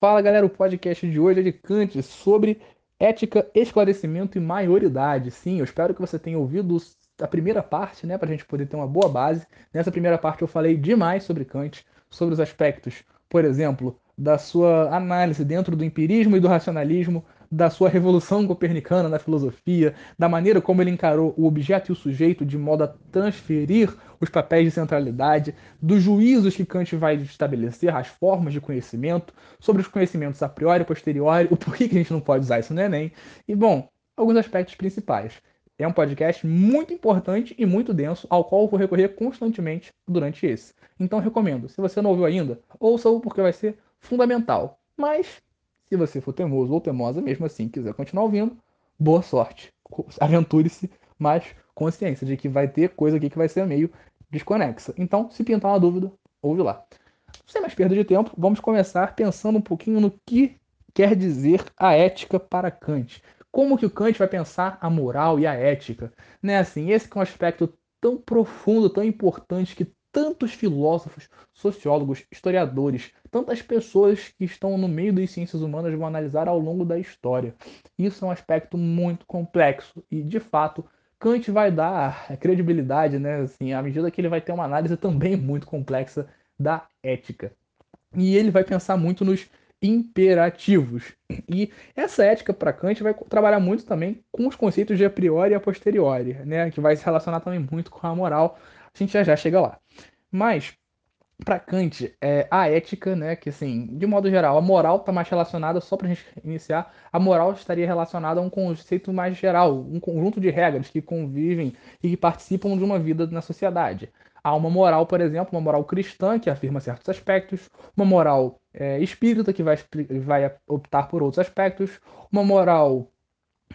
Fala galera, o podcast de hoje é de Kant sobre ética, esclarecimento e maioridade. Sim, eu espero que você tenha ouvido a primeira parte, né, para a gente poder ter uma boa base. Nessa primeira parte eu falei demais sobre Kant, sobre os aspectos, por exemplo, da sua análise dentro do empirismo e do racionalismo, da sua revolução copernicana na filosofia, da maneira como ele encarou o objeto e o sujeito de modo a transferir os papéis de centralidade, dos juízos que Kant vai estabelecer, as formas de conhecimento, sobre os conhecimentos a priori e posteriori, o porquê que a gente não pode usar isso no Enem, e, bom, alguns aspectos principais. É um podcast muito importante e muito denso, ao qual eu vou recorrer constantemente durante esse. Então recomendo, se você não ouviu ainda, ouça-o porque vai ser fundamental. Mas se você for teimoso ou teimosa, mesmo assim, quiser continuar ouvindo, boa sorte. Aventure-se, mas consciência de que vai ter coisa aqui que vai ser meio desconexa. Então, se pintar uma dúvida, ouve lá. Sem mais perda de tempo, vamos começar pensando um pouquinho no que quer dizer a ética para Kant. Como que o Kant vai pensar a moral e a ética? Né, assim, esse é um aspecto tão profundo, tão importante que tantos filósofos, sociólogos, historiadores, tantas pessoas que estão no meio das ciências humanas vão analisar ao longo da história. Isso é um aspecto muito complexo e, de fato, Kant vai dar credibilidade, né, assim, à medida que ele vai ter uma análise também muito complexa da ética. E ele vai pensar muito nos imperativos. E essa ética para Kant vai trabalhar muito também com os conceitos de a priori e a posteriori, né, que vai se relacionar também muito com a moral. A gente já já chega lá. Mas para Kant, é, a ética, né, que assim, de modo geral, a moral está mais relacionada, só para a gente iniciar, a moral estaria relacionada a um conceito mais geral, um conjunto de regras que convivem e que participam de uma vida na sociedade. Há uma moral, por exemplo, uma moral cristã, que afirma certos aspectos, uma moral é, espírita, que vai, vai optar por outros aspectos, uma moral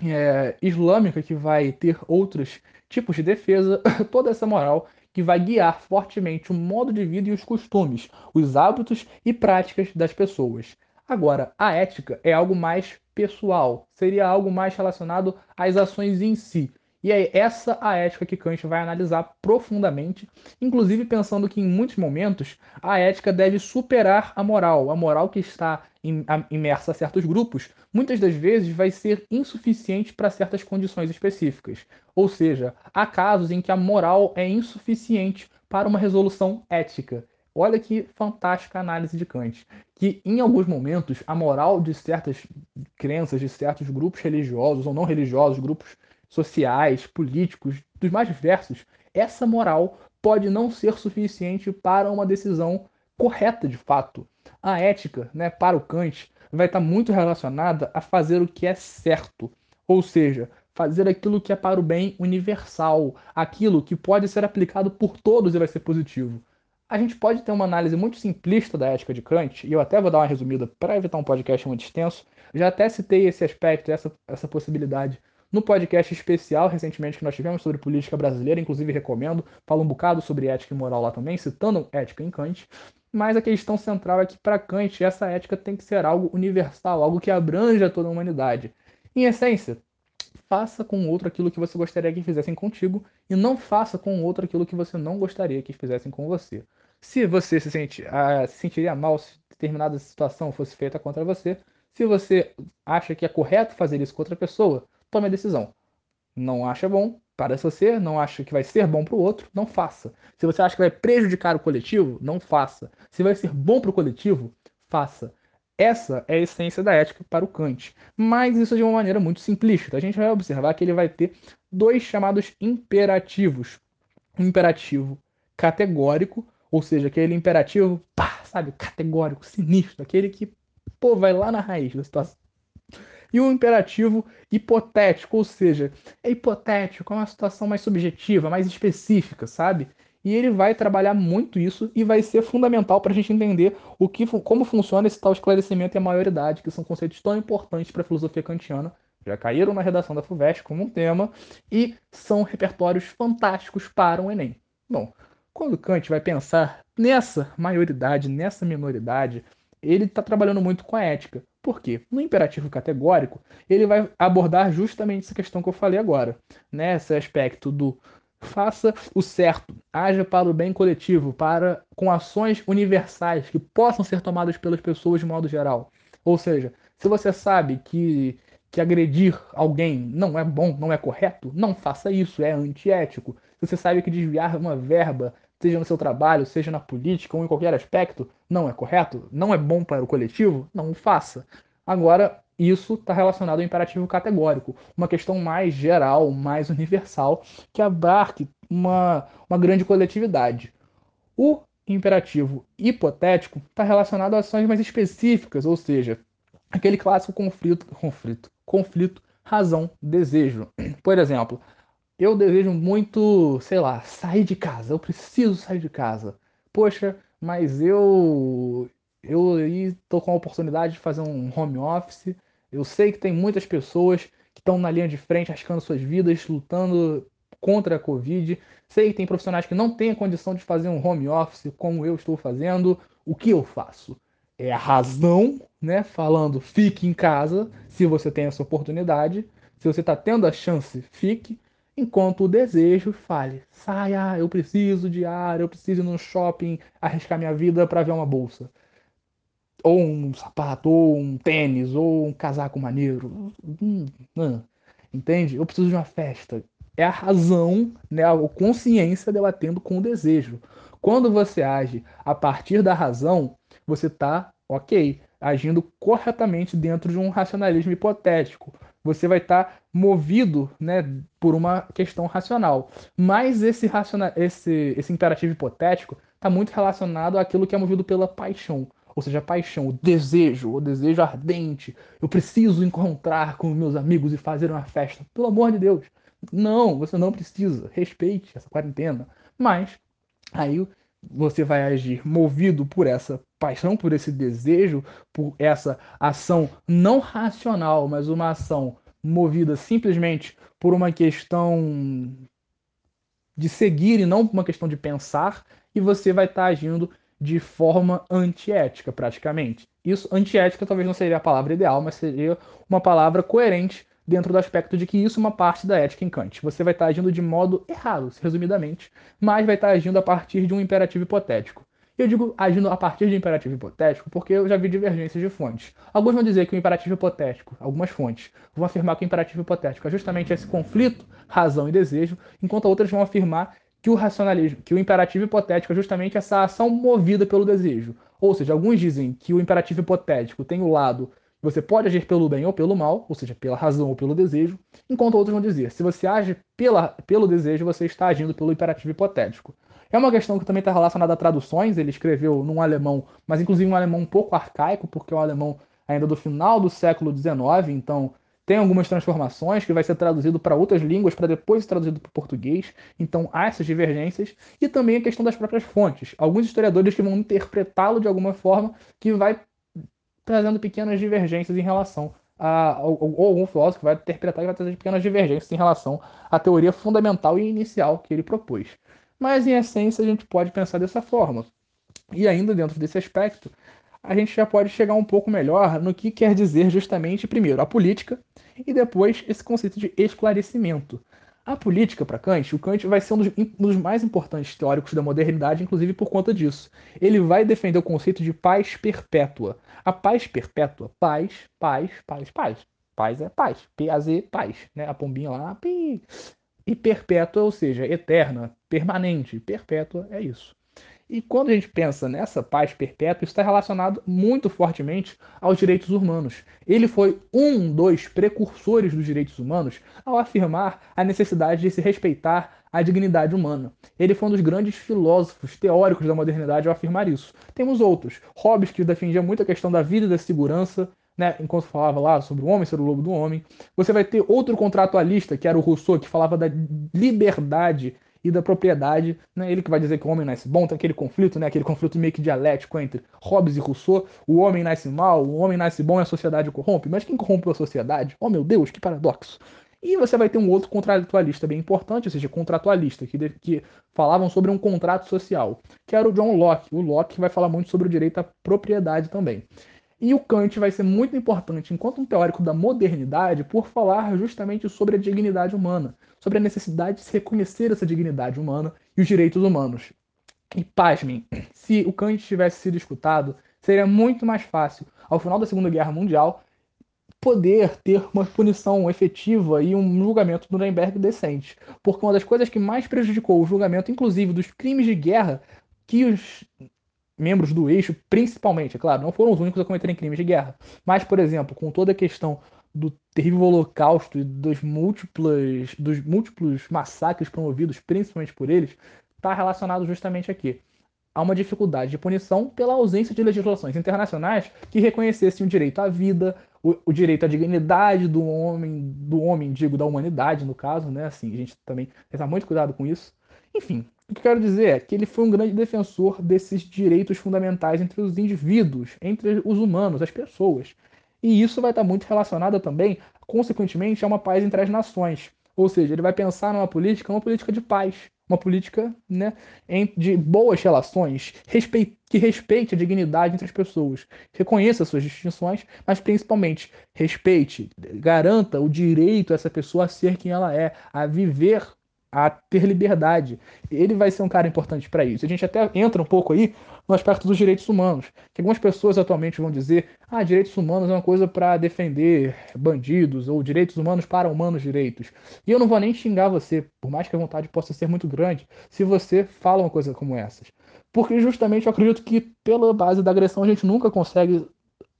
é, islâmica, que vai ter outros tipos de defesa, toda essa moral que vai guiar fortemente o modo de vida e os costumes, os hábitos e práticas das pessoas. Agora, a ética é algo mais pessoal, seria algo mais relacionado às ações em si. E é essa a ética que Kant vai analisar profundamente, inclusive pensando que em muitos momentos a ética deve superar a moral. A moral que está imersa a certos grupos, muitas das vezes vai ser insuficiente para certas condições específicas. Ou seja, há casos em que a moral é insuficiente para uma resolução ética. Olha que fantástica análise de Kant. Que em alguns momentos a moral de certas crenças, de certos grupos religiosos ou não religiosos, grupos sociais, políticos, dos mais diversos, essa moral pode não ser suficiente para uma decisão correta de fato. A ética, né, para o Kant, vai estar muito relacionada a fazer o que é certo, ou seja, fazer aquilo que é para o bem universal, aquilo que pode ser aplicado por todos e vai ser positivo. A gente pode ter uma análise muito simplista da ética de Kant, e eu até vou dar uma resumida para evitar um podcast muito extenso. Já até citei esse aspecto, essa, essa possibilidade no podcast especial recentemente que nós tivemos sobre política brasileira, inclusive recomendo, falo um bocado sobre ética e moral lá também, citando ética em Kant. Mas a questão central é que para Kant essa ética tem que ser algo universal, algo que abranja toda a humanidade. Em essência, faça com o outro aquilo que você gostaria que fizessem contigo e não faça com o outro aquilo que você não gostaria que fizessem com você. Se você se, sente, uh, se sentiria mal se determinada situação fosse feita contra você, se você acha que é correto fazer isso com outra pessoa, tome a decisão. Não acha bom para você, não acha que vai ser bom para o outro, não faça. Se você acha que vai prejudicar o coletivo, não faça. Se vai ser bom para o coletivo, faça. Essa é a essência da ética para o Kant. Mas isso de uma maneira muito simplista. A gente vai observar que ele vai ter dois chamados imperativos. Um imperativo categórico, ou seja, aquele imperativo, pá, sabe, categórico, sinistro, aquele que, pô, vai lá na raiz da situação e o imperativo hipotético, ou seja, é hipotético, é uma situação mais subjetiva, mais específica, sabe? E ele vai trabalhar muito isso e vai ser fundamental para a gente entender o que, como funciona esse tal esclarecimento e a maioridade, que são conceitos tão importantes para a filosofia kantiana, já caíram na redação da FUVEST como um tema e são repertórios fantásticos para o Enem. Bom, quando Kant vai pensar nessa maioridade, nessa minoridade, ele está trabalhando muito com a ética. Por quê? No imperativo categórico, ele vai abordar justamente essa questão que eu falei agora, né? Esse aspecto do faça o certo, haja para o bem coletivo, para com ações universais que possam ser tomadas pelas pessoas de modo geral. Ou seja, se você sabe que, que agredir alguém não é bom, não é correto, não faça isso, é antiético. Se você sabe que desviar uma verba, seja no seu trabalho, seja na política ou em qualquer aspecto, não é correto, não é bom para o coletivo, não o faça. Agora, isso está relacionado ao imperativo categórico, uma questão mais geral, mais universal, que abarque uma, uma grande coletividade. O imperativo hipotético está relacionado a ações mais específicas, ou seja, aquele clássico conflito, conflito, conflito, razão, desejo. Por exemplo, eu desejo muito, sei lá, sair de casa, eu preciso sair de casa. Poxa, mas eu eu estou com a oportunidade de fazer um home office. Eu sei que tem muitas pessoas que estão na linha de frente, arriscando suas vidas, lutando contra a Covid. Sei que tem profissionais que não têm a condição de fazer um home office como eu estou fazendo. O que eu faço? É a razão, né? Falando fique em casa se você tem essa oportunidade. Se você está tendo a chance, fique. Enquanto o desejo fale, saia, eu preciso de ar, eu preciso ir no shopping arriscar minha vida para ver uma bolsa. Ou um sapato, ou um tênis, ou um casaco maneiro. Hum, entende? Eu preciso de uma festa é a razão, né, a consciência debatendo com o desejo. Quando você age a partir da razão, você está, ok, agindo corretamente dentro de um racionalismo hipotético. Você vai estar tá movido né, por uma questão racional. Mas esse, raciona esse, esse imperativo hipotético está muito relacionado àquilo que é movido pela paixão. Ou seja, a paixão, o desejo, o desejo ardente. Eu preciso encontrar com meus amigos e fazer uma festa. Pelo amor de Deus. Não, você não precisa. Respeite essa quarentena. Mas aí você vai agir movido por essa paixão, por esse desejo, por essa ação não racional, mas uma ação movida simplesmente por uma questão de seguir e não uma questão de pensar, e você vai estar agindo de forma antiética, praticamente. Isso, antiética, talvez não seria a palavra ideal, mas seria uma palavra coerente dentro do aspecto de que isso é uma parte da ética em Kant. Você vai estar agindo de modo errado, resumidamente, mas vai estar agindo a partir de um imperativo hipotético. Eu digo agindo a partir de imperativo hipotético porque eu já vi divergências de fontes. Alguns vão dizer que o imperativo hipotético, algumas fontes, vão afirmar que o imperativo hipotético é justamente esse conflito, razão e desejo, enquanto outras vão afirmar que o racionalismo, que o imperativo hipotético é justamente essa ação movida pelo desejo. Ou seja, alguns dizem que o imperativo hipotético tem o lado você pode agir pelo bem ou pelo mal, ou seja, pela razão ou pelo desejo, enquanto outros vão dizer, se você age pela, pelo desejo, você está agindo pelo imperativo hipotético. É uma questão que também está relacionada a traduções, ele escreveu num alemão, mas inclusive um alemão um pouco arcaico, porque é um alemão ainda do final do século XIX, então tem algumas transformações que vai ser traduzido para outras línguas para depois ser traduzido para o português. Então há essas divergências e também a questão das próprias fontes. Alguns historiadores que vão interpretá-lo de alguma forma que vai trazendo pequenas divergências em relação a, ou, ou algum filósofo vai interpretar e vai trazer pequenas divergências em relação à teoria fundamental e inicial que ele propôs. Mas, em essência, a gente pode pensar dessa forma. E ainda dentro desse aspecto, a gente já pode chegar um pouco melhor no que quer dizer justamente, primeiro, a política e depois esse conceito de esclarecimento. A política, para Kant, o Kant vai ser um dos, um dos, mais importantes teóricos da modernidade, inclusive por conta disso. Ele vai defender o conceito de paz perpétua. A paz perpétua, paz, paz, paz, paz. Paz é paz. P-A-Z, paz. Né? A pombinha lá, pi. E perpétua, ou seja, eterna, permanente. Perpétua é isso. E quando a gente pensa nessa paz perpétua, está relacionado muito fortemente aos direitos humanos. Ele foi um dos precursores dos direitos humanos ao afirmar a necessidade de se respeitar a dignidade humana. Ele foi um dos grandes filósofos teóricos da modernidade ao afirmar isso. Temos outros. Hobbes, que defendia muito a questão da vida e da segurança, né, enquanto falava lá sobre o homem ser o lobo do homem. Você vai ter outro contratualista, que era o Rousseau, que falava da liberdade e da propriedade, né? Ele que vai dizer que o homem nasce bom, tem aquele conflito, né? Aquele conflito meio que dialético entre Hobbes e Rousseau, o homem nasce mal, o homem nasce bom e a sociedade corrompe. Mas quem corrompe a sociedade? Oh meu Deus, que paradoxo! E você vai ter um outro contratualista bem importante, ou seja, contratualista, que, que falavam sobre um contrato social, que era o John Locke. O Locke vai falar muito sobre o direito à propriedade também. E o Kant vai ser muito importante enquanto um teórico da modernidade por falar justamente sobre a dignidade humana, sobre a necessidade de se reconhecer essa dignidade humana e os direitos humanos. E pasmem, se o Kant tivesse sido escutado, seria muito mais fácil, ao final da Segunda Guerra Mundial, poder ter uma punição efetiva e um julgamento do Nuremberg decente. Porque uma das coisas que mais prejudicou o julgamento, inclusive dos crimes de guerra que os membros do eixo, principalmente, é claro, não foram os únicos a cometerem crimes de guerra, mas, por exemplo, com toda a questão do terrível holocausto e dos múltiplos, dos múltiplos massacres promovidos principalmente por eles, está relacionado justamente aqui. Há uma dificuldade de punição pela ausência de legislações internacionais que reconhecessem o direito à vida, o, o, direito à dignidade do homem, do homem, digo, da humanidade, no caso, né? Assim, a gente também tem que muito cuidado com isso. Enfim, o que eu quero dizer é que ele foi um grande defensor desses direitos fundamentais entre os indivíduos, entre os humanos, as pessoas. E isso vai estar muito relacionado também, consequentemente, a uma paz entre as nações. Ou seja, ele vai pensar numa política, uma política de paz, uma política né, de boas relações, que respeite a dignidade entre as pessoas, reconheça suas distinções, mas principalmente respeite, garanta o direito dessa pessoa a ser quem ela é, a viver a ter liberdade. Ele vai ser um cara importante para isso. A gente até entra um pouco aí no aspecto dos direitos humanos, que algumas pessoas atualmente vão dizer: "Ah, direitos humanos é uma coisa para defender bandidos ou direitos humanos para humanos direitos". E eu não vou nem xingar você, por mais que a vontade possa ser muito grande, se você fala uma coisa como essas. Porque justamente eu acredito que pela base da agressão a gente nunca consegue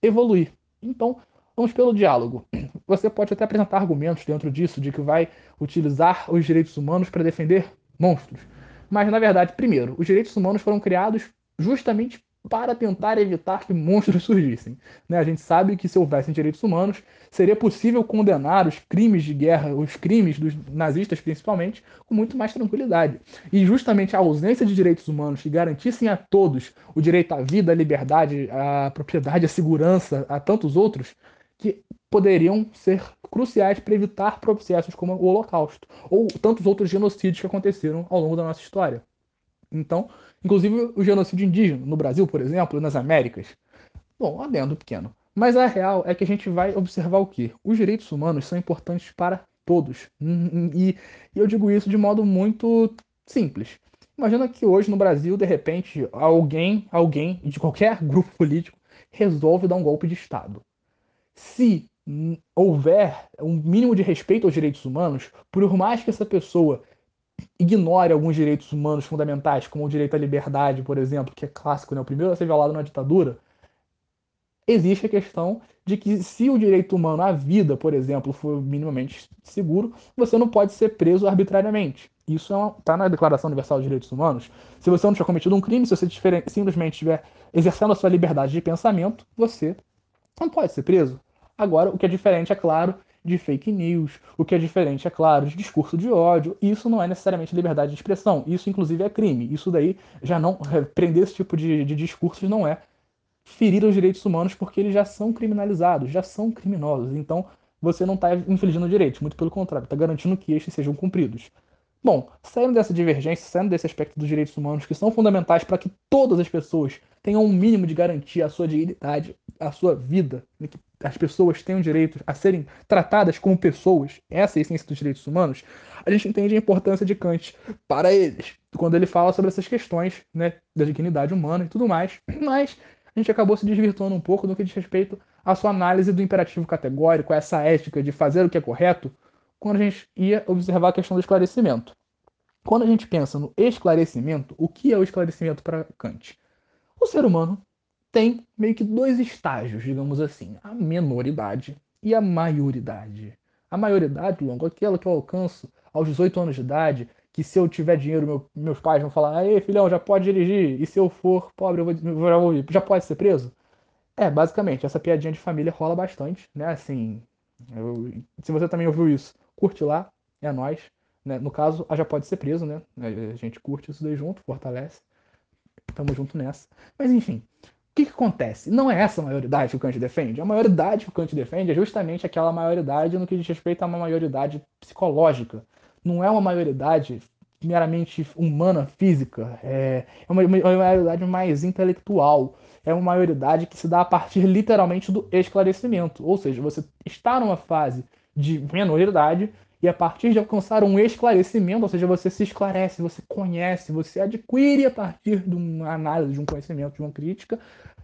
evoluir. Então, vamos pelo diálogo. Você pode até apresentar argumentos dentro disso de que vai utilizar os direitos humanos para defender monstros. Mas, na verdade, primeiro, os direitos humanos foram criados justamente para tentar evitar que monstros surgissem. Né? A gente sabe que se houvessem direitos humanos, seria possível condenar os crimes de guerra, os crimes dos nazistas principalmente, com muito mais tranquilidade. E justamente a ausência de direitos humanos que garantissem a todos o direito à vida, à liberdade, à propriedade, à segurança, a tantos outros, que poderiam ser cruciais para evitar processos como o Holocausto ou tantos outros genocídios que aconteceram ao longo da nossa história. Então, inclusive o genocídio indígena no Brasil, por exemplo, nas Américas. Bom, adendo pequeno. Mas a real é que a gente vai observar o quê? Os direitos humanos são importantes para todos. E eu digo isso de modo muito simples. Imagina que hoje no Brasil, de repente, alguém, alguém de qualquer grupo político resolve dar um golpe de Estado se houver um mínimo de respeito aos direitos humanos, por mais que essa pessoa ignore alguns direitos humanos fundamentais, como o direito à liberdade, por exemplo, que é clássico, né? o primeiro a ser violado na ditadura, existe a questão de que se o direito humano à vida, por exemplo, for minimamente seguro, você não pode ser preso arbitrariamente. Isso está é na Declaração Universal dos Direitos Humanos. Se você não tiver cometido um crime, se você simplesmente estiver exercendo a sua liberdade de pensamento, você não pode ser preso. Agora, o que é diferente, é claro, de fake news, o que é diferente, é claro, de discurso de ódio, isso não é necessariamente liberdade de expressão, isso inclusive é crime. Isso daí já não. Prender esse tipo de, de discursos não é ferir os direitos humanos porque eles já são criminalizados, já são criminosos. Então, você não está infringindo direitos, muito pelo contrário, está garantindo que estes sejam cumpridos. Bom, saindo dessa divergência, saindo desse aspecto dos direitos humanos que são fundamentais para que todas as pessoas tenham um mínimo de garantia à sua dignidade, à sua vida, né, que as pessoas tenham direito a serem tratadas como pessoas, essa é a essência dos direitos humanos, a gente entende a importância de Kant para eles, quando ele fala sobre essas questões né, da dignidade humana e tudo mais. Mas a gente acabou se desvirtuando um pouco no que diz respeito à sua análise do imperativo categórico, essa ética de fazer o que é correto, quando a gente ia observar a questão do esclarecimento. Quando a gente pensa no esclarecimento, o que é o esclarecimento para Kant? O ser humano tem meio que dois estágios, digamos assim: a menoridade e a maioridade. A maioridade, longo, aquela que eu alcanço aos 18 anos de idade, que se eu tiver dinheiro, meu, meus pais vão falar: Aí, filhão, já pode dirigir, e se eu for pobre, eu vou, já, vou, já pode ser preso? É, basicamente, essa piadinha de família rola bastante, né? Assim, eu, se você também ouviu isso, curte lá, é nós. Né? No caso, a já pode ser preso, né? A gente curte isso daí junto, fortalece. Tamo junto nessa. Mas enfim, que, que acontece? Não é essa a maioridade que o Kant defende. A maioridade que o Kant defende é justamente aquela maioridade no que diz respeito a uma maioridade psicológica. Não é uma maioridade meramente humana, física. É, é uma, uma maioridade mais intelectual. É uma maioridade que se dá a partir literalmente do esclarecimento. Ou seja, você está numa fase de menoridade e a partir de alcançar um esclarecimento, ou seja, você se esclarece, você conhece, você adquire a partir de uma análise, de um conhecimento, de uma crítica,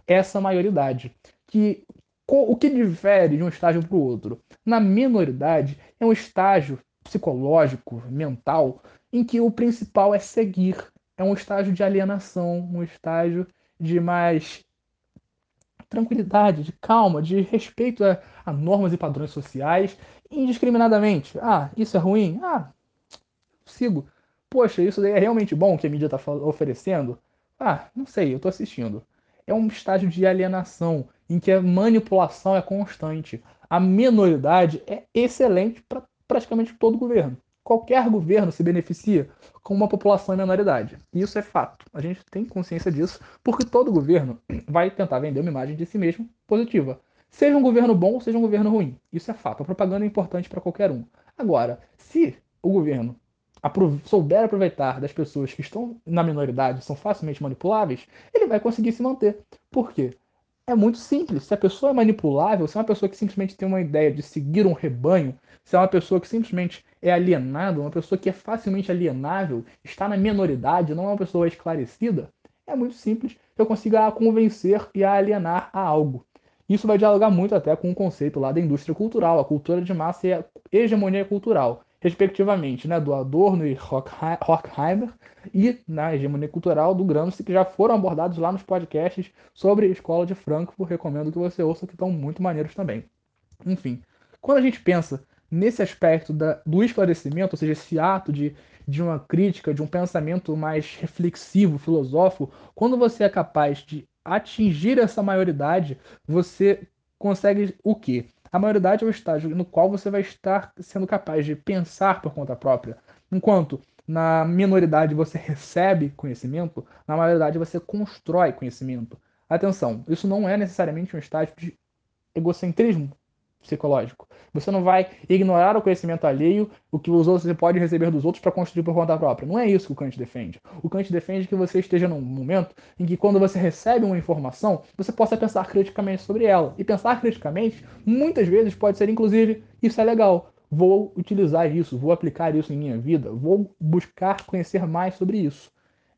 essa maioridade. Que o que difere de um estágio para o outro? Na minoridade, é um estágio psicológico, mental, em que o principal é seguir. É um estágio de alienação, um estágio de mais tranquilidade, de calma, de respeito a, a normas e padrões sociais, indiscriminadamente. Ah, isso é ruim? Ah, sigo. Poxa, isso daí é realmente bom que a mídia está oferecendo? Ah, não sei, eu estou assistindo. É um estágio de alienação, em que a manipulação é constante. A minoridade é excelente para praticamente todo governo. Qualquer governo se beneficia com uma população em menoridade. Isso é fato. A gente tem consciência disso, porque todo governo vai tentar vender uma imagem de si mesmo positiva. Seja um governo bom, seja um governo ruim. Isso é fato. A propaganda é importante para qualquer um. Agora, se o governo souber aproveitar das pessoas que estão na minoridade, são facilmente manipuláveis, ele vai conseguir se manter. Por quê? É muito simples. Se a pessoa é manipulável, se é uma pessoa que simplesmente tem uma ideia de seguir um rebanho, se é uma pessoa que simplesmente é alienada, uma pessoa que é facilmente alienável, está na minoridade, não é uma pessoa esclarecida, é muito simples eu consigo a convencer e a alienar a algo. Isso vai dialogar muito até com o conceito lá da indústria cultural, a cultura de massa e a hegemonia cultural, respectivamente, né, do Adorno e Horkheimer, e na hegemonia cultural do Gramsci, que já foram abordados lá nos podcasts sobre Escola de Frankfurt. Recomendo que você ouça, que estão muito maneiros também. Enfim, quando a gente pensa nesse aspecto da, do esclarecimento, ou seja, esse ato de, de uma crítica, de um pensamento mais reflexivo, filosófico, quando você é capaz de atingir essa maioridade, você consegue o quê? A maioridade é o estágio no qual você vai estar sendo capaz de pensar por conta própria. Enquanto na minoridade você recebe conhecimento, na maioridade você constrói conhecimento. Atenção, isso não é necessariamente um estágio de egocentrismo psicológico. Você não vai ignorar o conhecimento alheio, o que os outros você pode receber dos outros para construir por conta própria. Não é isso que o Kant defende. O Kant defende que você esteja num momento em que quando você recebe uma informação, você possa pensar criticamente sobre ela. E pensar criticamente, muitas vezes pode ser inclusive isso é legal. Vou utilizar isso, vou aplicar isso em minha vida, vou buscar conhecer mais sobre isso.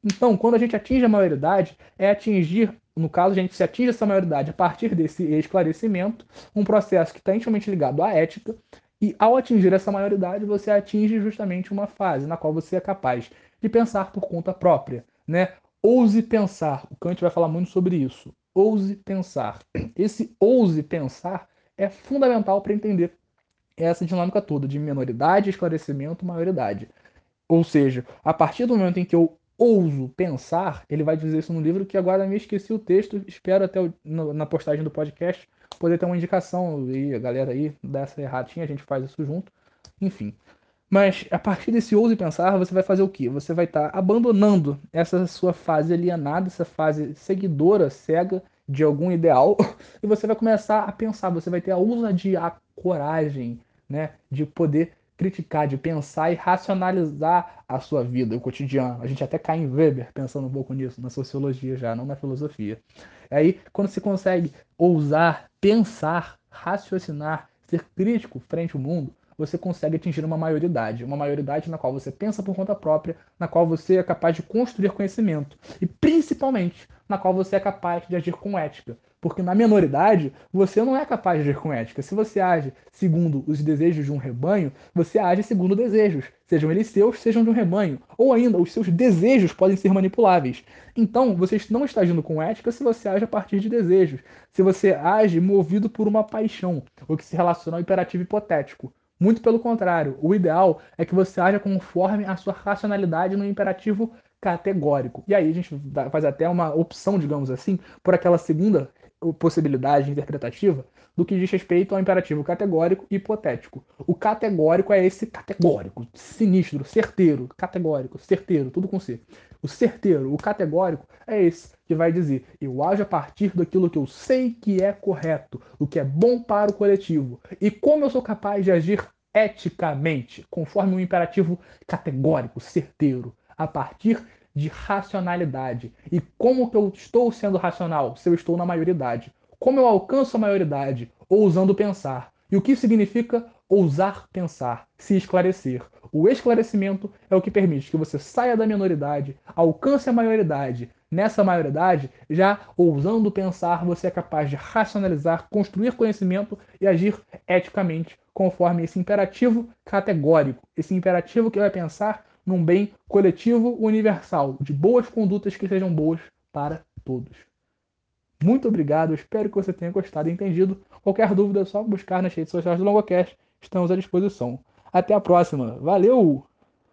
Então, quando a gente atinge a maioridade, é atingir no caso, gente se atinge essa maioridade a partir desse esclarecimento, um processo que está intimamente ligado à ética, e ao atingir essa maioridade, você atinge justamente uma fase na qual você é capaz de pensar por conta própria, né? Ouse pensar. O Kant vai falar muito sobre isso. Ouse pensar. Esse ouse pensar é fundamental para entender essa dinâmica toda de minoridade, esclarecimento, maioridade. Ou seja, a partir do momento em que eu ouso pensar, ele vai dizer isso no livro que agora me esqueci o texto, espero até o, no, na postagem do podcast poder ter uma indicação e a galera aí dessa erratinha, a gente faz isso junto, enfim. Mas a partir desse ouse pensar, você vai fazer o quê? Você vai estar tá abandonando essa sua fase alienada, essa fase seguidora, cega de algum ideal, e você vai começar a pensar, você vai ter a ousadia, a coragem, né, de poder criticar, de pensar e racionalizar a sua vida, o cotidiano. A gente até cai em Weber pensando um pouco nisso, na sociologia já, não na filosofia. Aí, quando você consegue ousar, pensar, raciocinar, ser crítico frente ao mundo, você consegue atingir uma maioridade, uma maioridade na qual você pensa por conta própria, na qual você é capaz de construir conhecimento e principalmente na qual você é capaz de agir com ética, porque na minoridade, você não é capaz de agir com ética. Se você age segundo os desejos de um rebanho, você age segundo desejos, sejam eles seus, sejam de um rebanho. Ou ainda, os seus desejos podem ser manipuláveis. Então, você não está agindo com ética se você age a partir de desejos. Se você age movido por uma paixão, o que se relaciona ao imperativo hipotético. Muito pelo contrário, o ideal é que você haja conforme a sua racionalidade no imperativo categórico. E aí a gente faz até uma opção, digamos assim, por aquela segunda possibilidade interpretativa do que diz respeito ao imperativo categórico e hipotético. O categórico é esse categórico, sinistro, certeiro, categórico, certeiro, tudo com C. O certeiro, o categórico, é esse que vai dizer: eu ajo a partir daquilo que eu sei que é correto, o que é bom para o coletivo. E como eu sou capaz de agir eticamente, conforme um imperativo categórico, certeiro, a partir de racionalidade. E como que eu estou sendo racional se eu estou na maioridade? Como eu alcanço a maioridade? Ousando pensar. E o que significa ousar pensar, se esclarecer. O esclarecimento é o que permite que você saia da minoridade, alcance a maioridade. Nessa maioridade, já ousando pensar, você é capaz de racionalizar, construir conhecimento e agir eticamente conforme esse imperativo categórico, esse imperativo que vai pensar num bem coletivo universal, de boas condutas que sejam boas para todos. Muito obrigado, espero que você tenha gostado e entendido. Qualquer dúvida é só buscar nas redes sociais do Longocast, estamos à disposição. Até a próxima, valeu!